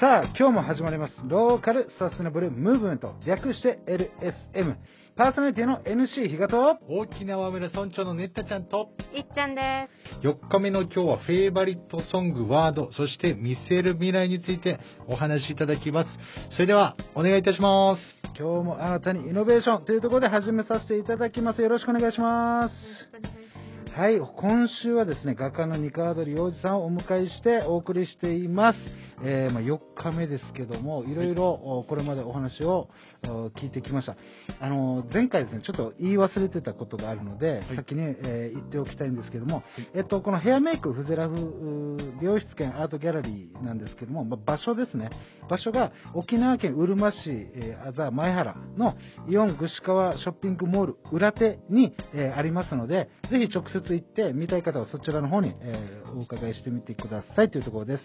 さあ、今日も始まります。ローカルサステナブルムーブメント、略して LSM。パーソナリティの NC 比嘉と、大きな輪村村長のねったちゃんと、いっちゃんで4日目の今日はフェイバリットソング、ワード、そして見せる未来についてお話しいただきます。それでは、お願いいたします。今日も新たにイノベーションというところで始めさせていただきます。よろしくお願いします。はい、今週はですね、画家の二川鳥洋二さんをお迎えしてお送りしています。えーまあ、4日目ですけども、いろいろおこれまでお話をお聞いてきました。あの、前回ですね、ちょっと言い忘れてたことがあるので、先に、えー言っておきたいんですけども、えっと、このヘアメイクフゼラフ美容室兼アートギャラリーなんですけども、まあ、場所ですね。場所が沖縄県うるま市、えー、あざ前原のイオン串川ショッピングモール裏手に、えーありますので、ぜひ直接行って見たい方はそちらの方に、えーお伺いしてみてくださいというところです。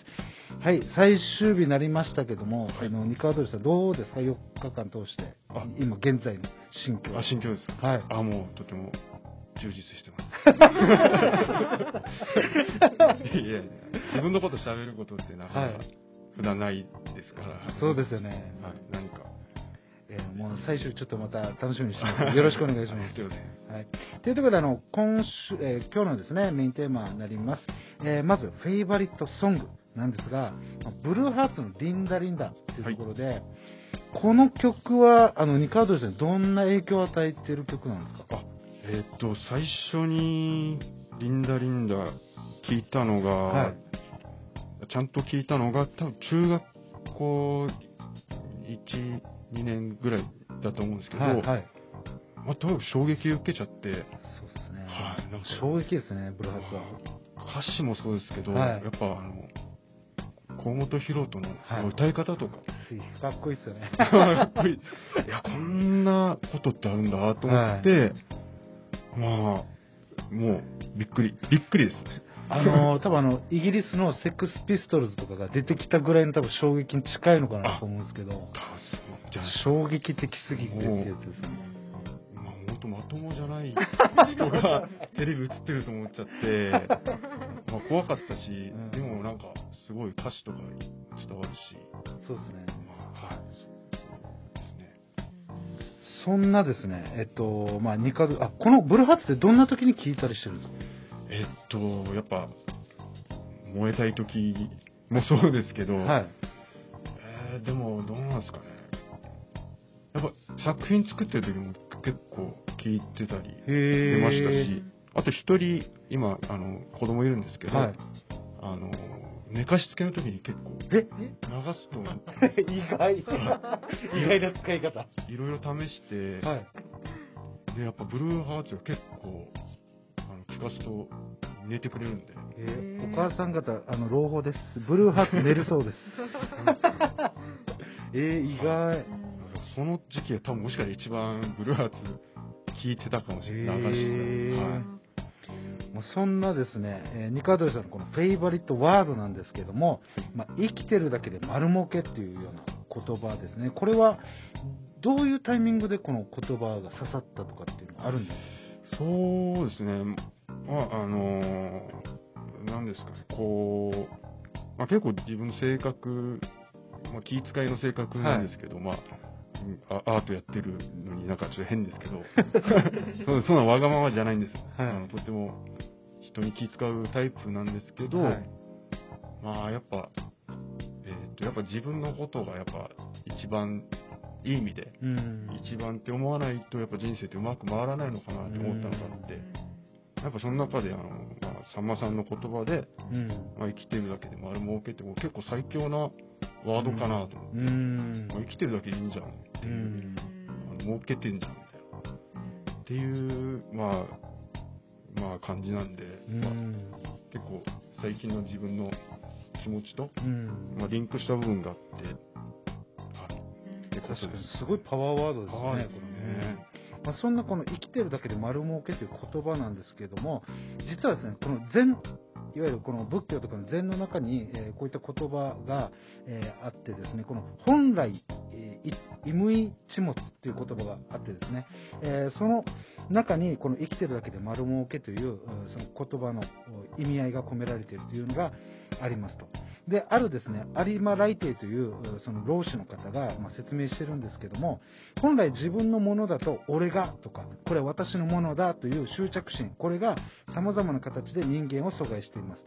はい、最終日になりましたけども、あの、二川鳥さんどうですか ?4 日間通してあ。今現在の心境。あ、心境ですか？はい。あ、もうとても充実してます。いやいや、自分のこと喋ることってなかなかはい普段ないですから。そうですよね。はい、何か。えーもう最終ちょっとまた楽しみにしてます。よろしくお願いします。はい。ということで、あの、今週、えー今日のですね、メインテーマになります。えーまず、フェイバリットソングなんですが、まあブルーハーツのリンダリンダというところで、この曲は、あの、ニカードですね、どんな影響を与えている曲なんですか？あ、えーっと、最初に、リンダリンダ聞いたのが、はいちゃんと聞いたのが、多分中学校1、2年ぐらいだと思うんですけど、はい、はい。まあ、とにかく衝撃を受けちゃって、そうですね。はいなんか衝撃ですね、ブルーハーツは。歌詞もそうですけど、はいやっぱあの河本大翔のはい。歌い方とか、かっこいいですよね。やっぱりいやこんなことってあるんだと思って、まあもうびっくり。びっくりです。ねあの、多分あの、イギリスのセックスピストルズとかが出てきたぐらいの多分衝撃に近いのかなと思うんですけど、じゃあ衝撃的すぎてってやつですね。まあ本当まともじゃない人が テレビ映ってると思っちゃって、まあ、怖かったし、ん。でもなんかすごい歌詞とかに伝わるし、そうですね。まあ、はい。そんなですね、えっと、まあ、二カあ、このブルーハーツってどんな時に聞いたりしてるんですか？えっと、やっぱ、燃えたい時もそうですけど、はい。えーでも、どうなんですかね。やっぱ、作品作ってる時も結構聞いてたりへ出ましたーし、あと一人、今、あの、子供いるんですけど、はい。あの、寝かしつけの時に結構、え？流すと、意外。意外な使い方。はいろいろ試して、い。で、やっぱブルーハーツが結構、あの、聞かすと寝てくれるんで、えーお母さん方、あの、朗報です。ブルーハーツ寝るそうです。えー、意外。その時期は多分もしかしたら一番ブルーハーツ聞いてたかもしれない。流して。はい。まあそんなですね、えーニカドリさんのこのフェイバリットワードなんですけども、まあ、生きてるだけで丸儲けっていうような言葉ですね。これは、どういうタイミングでこの言葉が刺さったとかっていうのはあるんですか？そうですね。まあ、あのーなんですかね、こう、まあ、結構自分の性格、まあ、気遣いの性格なんですけど、まあ、うんあアートやってるのになんかちょっと変ですけど、そうそんなわがままじゃないんです。はいあのとても人に気遣うタイプなんですけど、はいまあやっぱ、えーっと、やっぱ自分のことがやっぱ一番いい意味で、うん。一番って思わないとやっぱ人生ってうまく回らないのかなって思ったのがあって、やっぱその中であの、まあ、さんまさんの言葉で、うん。まあ、生きてるだけで丸儲けって結構最強なワードかなと思って、うんまあ、生きてるだけでいいんじゃんってういう、ん。あの儲けてんじゃんみたいなっていうまあまあ感じなんで、うまあ、ん。結構最近の自分の気持ちと、うん。まあ、リンクした部分があって、はい、確かにです。すごいパワーワードですね。まあ、そんなこの生きてるだけで丸儲けという言葉なんですけども、実はですね、この禅、いわゆるこの仏教とかの禅の中に、えーこういった言葉が、えーあってですね、この本来、えーいイムイチモツっていう言葉があってですね、えーその中にこの生きてるだけで丸儲けという、うんその言葉のうん意味合いが込められているというのがありますと。で、あるですね、有馬来帝という、その老子の方が、まあ、説明してるんですけども、本来自分のものだと、俺がとか、これは私のものだという執着心、これが様々な形で人間を阻害しています。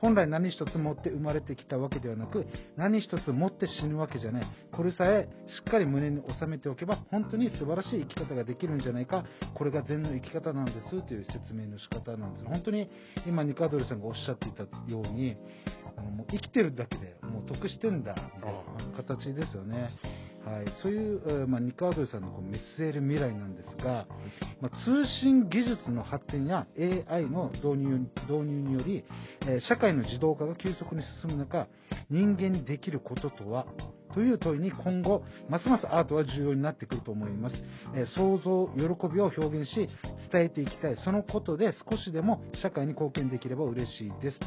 本来何一つ持って生まれてきたわけではなく、何一つ持って死ぬわけじゃない。これさえしっかり胸に収めておけば、本当に素晴らしい生き方ができるんじゃないか。これが禅の生き方なんですという説明の仕方なんです。本当に今、ニカドルさんがおっしゃっていたように、あのもう生きてるだけでもう得してんだみたいな形ですよね。はい、そういう、えーまあ、ニカードルさんのこう見据える未来なんですが、まあ、通信技術の発展や AI の導入導入により、えー社会の自動化が急速に進む中、人間にできることとは？という問いに今後、ますますアートは重要になってくると思います。えー想像、喜びを表現し、伝えていきたい。そのことで少しでも社会に貢献できれば嬉しいです。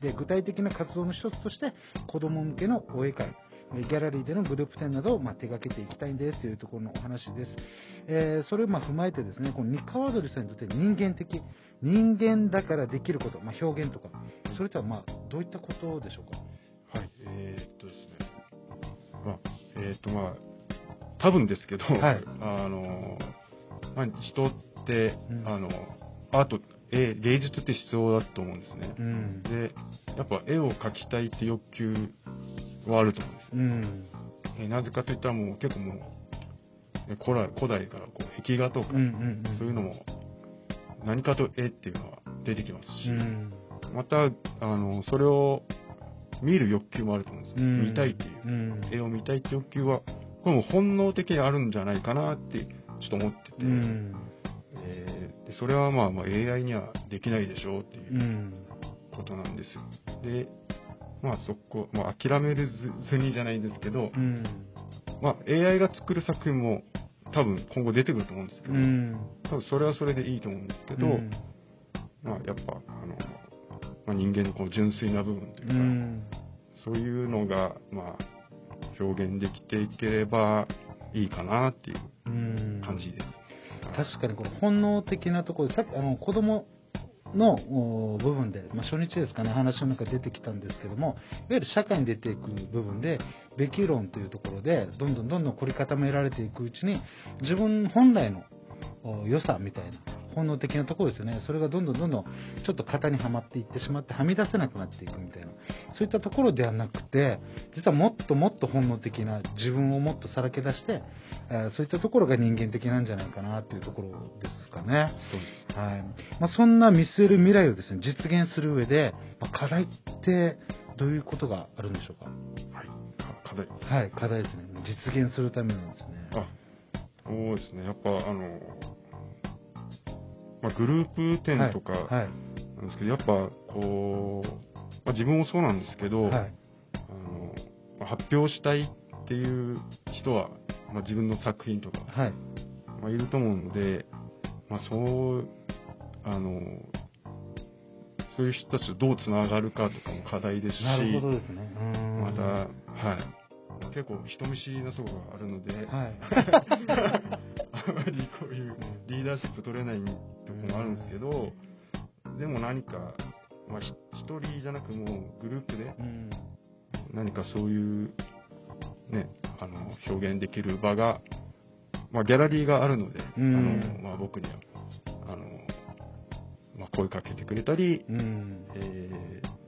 で具体的な活動の一つとして子ども向けのお絵描きえーギャラリーでのグループ展などをまあ手掛けていきたいんですというところのお話です。えーそれをまあ踏まえてですね、この三河鳥さんにとって人間的、人間だからできること、まあ、表現とか、それとはまあどういったことでしょうか？はい、えーっとですね、まあ、えーっとまあ、多分ですけど、はいあの、まあ、人って、うんあの、アート、絵、芸術って必要だと思うんですね。うん。で、やっぱ絵を描きたいって欲求はあると思うんですう。ん。えーなぜかといったらもう結構もう、え古来古代からこう壁画とか、うんうんうん。そういうのも何かと絵っていうのは出てきますし、うん。また、あの、それを見る欲求もあると思うんですよ。うん見たいっていうう。ん。絵を見たいって欲求は、これも本能的にあるんじゃないかなって、ちょっと思ってて、うん。えーでそれはまあまあ AI にはできないでしょうっていううんことなんですよ。で、まあそこ、まあ諦めるずにじゃないんですけど、うん。まあ AI が作る作品も多分今後出てくると思うんですけど、うん。多分それはそれでいいと思うんですけど、うんまあやっぱ、あの、まあ、人間のこう純粋な部分というか、うん。そういうのが、まあ、表現できていければいいかなっていううん。感じです。確かにこの本能的なところで、さっきあの子供の部分で、まあ、初日ですかね、話の中で出てきたんですけども、いわゆる社会に出ていく部分で、べき論というところで、どんどんどんどん凝り固められていくうちに、自分本来の良さみたいな、本能的なところですよね、それがどんどんどんどんちょっと型にはまっていってしまって、はみ出せなくなっていくみたいな、そういったところではなくて、実はもっともっと本能的な自分をもっとさらけ出して、えーそういったところが人間的なんじゃないかなというところですかね。そうです。はいまあ、そんな見据える未来をですね実現する上で、まあ課題ってどういうことがあるんでしょうか？はい。か課題。はい、課題ですね。実現するためのですね。あ、そうですね。やっぱ、あの、まあ、グループ展とかはい。なんですけど、やっぱ、こう、まあ、自分もそうなんですけど、はい。あのまあ発表したいっていう人は、まあ、自分の作品とか、はい。まあ、いると思うので、まあ、そう、あの、そういう人たちとどうつながるかとかも課題ですし、なるほどですね。また、はい。結構人見知りなところがあるので、はい。あまりこういうリーダーシップ取れないもあるんですけど、でも何か、まあ、人じゃなくもうグループでうん。何かそういう、ね、あの、表現できる場が、まあ、ギャラリーがあるので、うんあの、まあ、僕には、あの、まあ、声かけてくれたり、うん。えー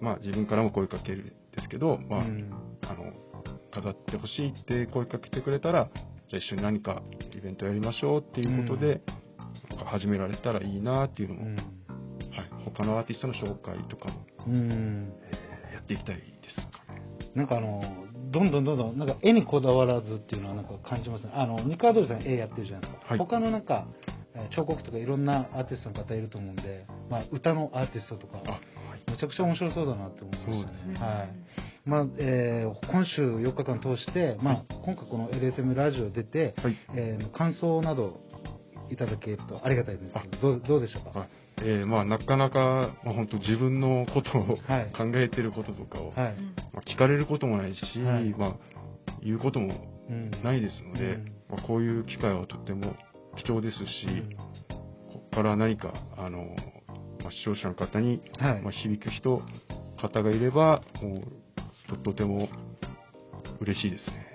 まあ、自分からも声かけるんですけど、まあ、うんあの、飾ってほしいって声かけてくれたら、じゃあ一緒に何かイベントやりましょうっていうことで、か始められたらいいなっていうのも、うん。はい、他のアーティストの紹介とかも、うん。えーやっていきたいですかね。なんかあの、どんどんどんどん、なんか絵にこだわらずっていうのはなんか感じますね。あの、ニカードルさん絵やってるじゃないですか。はい他のなんか、えー彫刻とかいろんなアーティストの方いると思うんで、まあ、歌のアーティストとか、あ、はい。めちゃくちゃ面白そうだなって思いましたね。ねはい。まあ、えー今週4日間通して、まあ、今回この LSM ラジオ出て、はい。えー感想などいただけるとありがたいんですけど、どうどうでしたか？はい。えーまあ、なかなか、まあ、本当自分のことをはい考えてることとかを、はい。まあ、聞かれることもないし、はい。まあ、言うこともうん。ないですので、うん。まあ、こういう機会はとっても貴重ですし、ここから何か、あの、まあ、視聴者の方に、はい。まあ、響く人、方がいれば、もう、ととても嬉しいですね。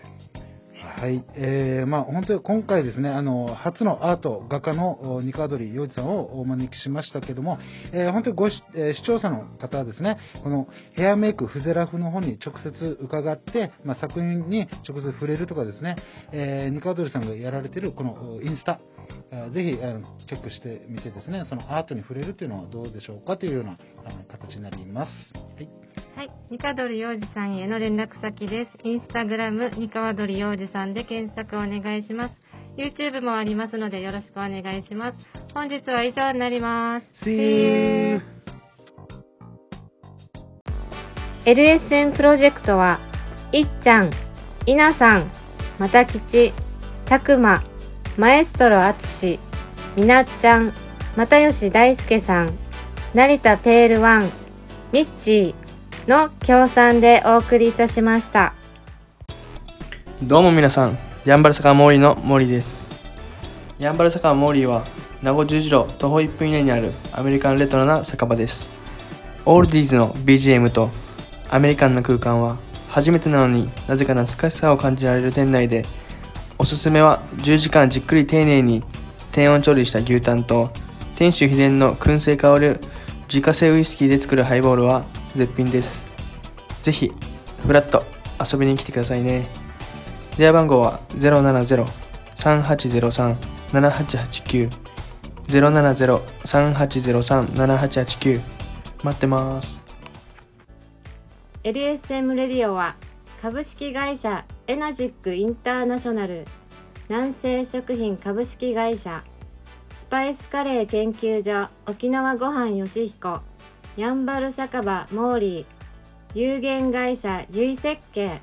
はい、えー、まあ本当に今回ですね、あの、初のアート、画家のお二川鳥洋二さんをお招きしましたけども、えー本当にごし、えー視聴者の方はですね、このヘアメイク、フゼラフの方に直接伺って、まあ、作品に直接触れるとかですね、えー、二川鳥さんがやられてるこのインスタ、ぜひあのチェックしてみてですね、そのアートに触れるというのはどうでしょうかというような形になります。はい。はい。ニカドリ洋二さんへの連絡先です。インスタグラム、ニカワドリ洋二さんで検索お願いします。YouTube もありますのでよろしくお願いします。本日は以上になります。LSN プロジェクトは、いっちゃん、いなさん、またきち、たくま、マエストロあつし、みなっちゃん、またよし大輔さん、成田ペールワン、ミッチーの協賛でお送りいたしました。どうも皆さん、ヤンバル坂モーリーの森です。ヤンバル坂モーリーは、名護十字路徒歩1分以内にあるアメリカンレトロな酒場です。オールディーズの BGM とアメリカンな空間は、初めてなのになぜか懐かしさを感じられる店内で、おすすめは10時間じっくり丁寧に低温調理した牛タンと、店主秘伝の燻製香る自家製ウイスキーで作るハイボールは絶品です。ぜひ、フラッと遊びに来てくださいね。電話番号は070-3803-7889 070-3803-7889待ってます。LSM レディオは株式会社エナジックインターナショナル南西食品株式会社スパイスカレー研究所沖縄ごはんよしひこやんばる酒場モーリー有限会社ゆい設計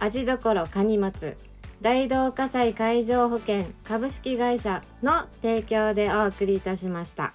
味どころかにまつ大同火災海上保険株式会社の提供でお送りいたしました。